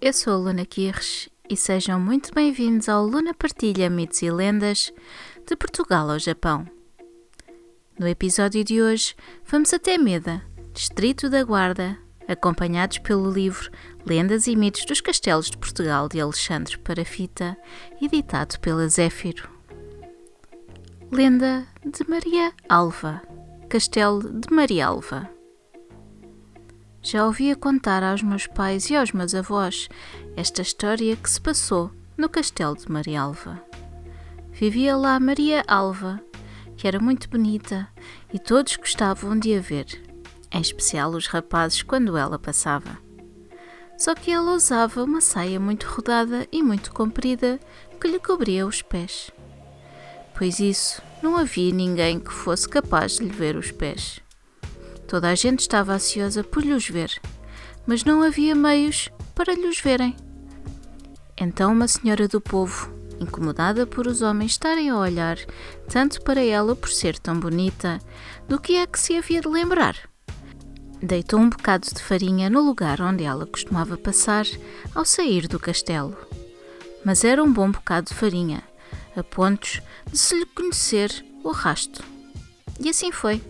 Eu sou a Luna Kirsch e sejam muito bem-vindos ao Luna Partilha Mitos e Lendas de Portugal ao Japão. No episódio de hoje, vamos até Meda, Distrito da Guarda, acompanhados pelo livro Lendas e Mitos dos Castelos de Portugal de Alexandre Parafita, editado pela Zéfiro. Lenda de Maria Alva, Castelo de Maria Alva. Já ouvia contar aos meus pais e aos meus avós esta história que se passou no castelo de Maria Alva. Vivia lá Maria Alva, que era muito bonita e todos gostavam de a ver, em especial os rapazes quando ela passava. Só que ela usava uma saia muito rodada e muito comprida que lhe cobria os pés. Pois isso, não havia ninguém que fosse capaz de lhe ver os pés. Toda a gente estava ansiosa por lhes ver, mas não havia meios para lhes verem. Então uma senhora do povo, incomodada por os homens estarem a olhar tanto para ela por ser tão bonita, do que é que se havia de lembrar? Deitou um bocado de farinha no lugar onde ela costumava passar ao sair do castelo. Mas era um bom bocado de farinha, a pontos de se lhe conhecer o rasto. E assim foi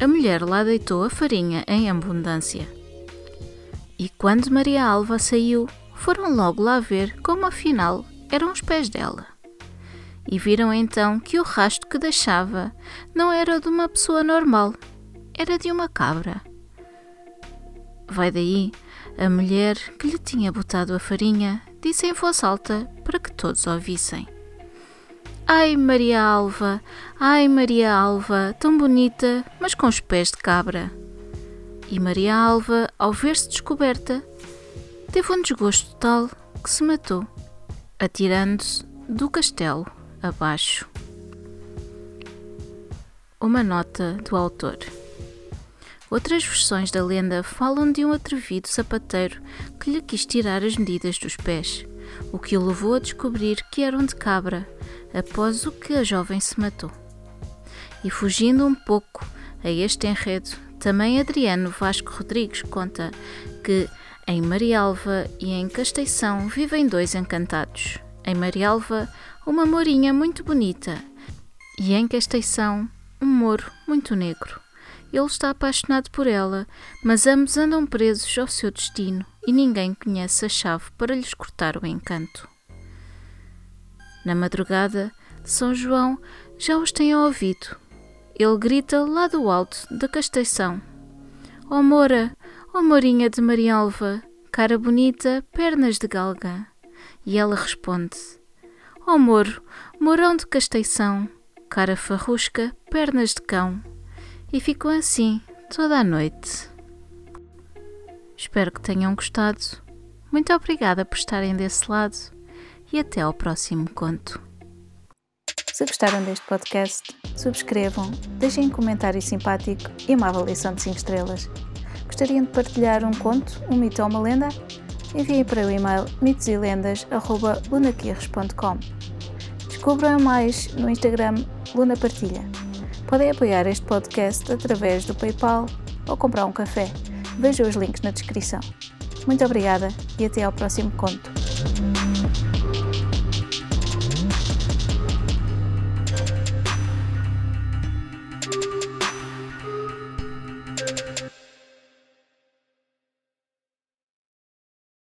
a mulher lá deitou a farinha em abundância. E quando Maria Alva saiu, foram logo lá ver como afinal eram os pés dela. E viram então que o rasto que deixava não era de uma pessoa normal, era de uma cabra. Vai daí, a mulher que lhe tinha botado a farinha disse em voz alta para que todos ouvissem. Ai, Maria Alva, ai, Maria Alva, tão bonita, mas com os pés de cabra. E Maria Alva, ao ver-se descoberta, teve um desgosto tal que se matou, atirando-se do castelo abaixo. Uma nota do autor. Outras versões da lenda falam de um atrevido sapateiro que lhe quis tirar as medidas dos pés, o que o levou a descobrir que eram de cabra após o que a jovem se matou. E fugindo um pouco a este enredo, também Adriano Vasco Rodrigues conta que em Marialva e em Casteição vivem dois encantados. Em Marialva, uma morinha muito bonita e em Casteição, um moro muito negro. Ele está apaixonado por ela, mas ambos andam presos ao seu destino e ninguém conhece a chave para lhes cortar o encanto. Na madrugada, São João já os tem ouvido. Ele grita lá do alto da casteição: Ó oh, Mora, ó oh, Morinha de Marialva, cara bonita, pernas de galga. E ela responde: Ó oh, Moro, morão de casteição, cara farrusca, pernas de cão. E ficam assim toda a noite. Espero que tenham gostado. Muito obrigada por estarem desse lado e até ao próximo conto. Se gostaram deste podcast, subscrevam, deixem um comentário simpático e uma avaliação de 5 estrelas. Gostariam de partilhar um conto, um mito ou uma lenda? Enviem para o e-mail mitosilendas.lunaquirres.com Descubram mais no Instagram Luna Partilha. Podem apoiar este podcast através do PayPal ou comprar um café. Vejam os links na descrição. Muito obrigada e até ao próximo conto.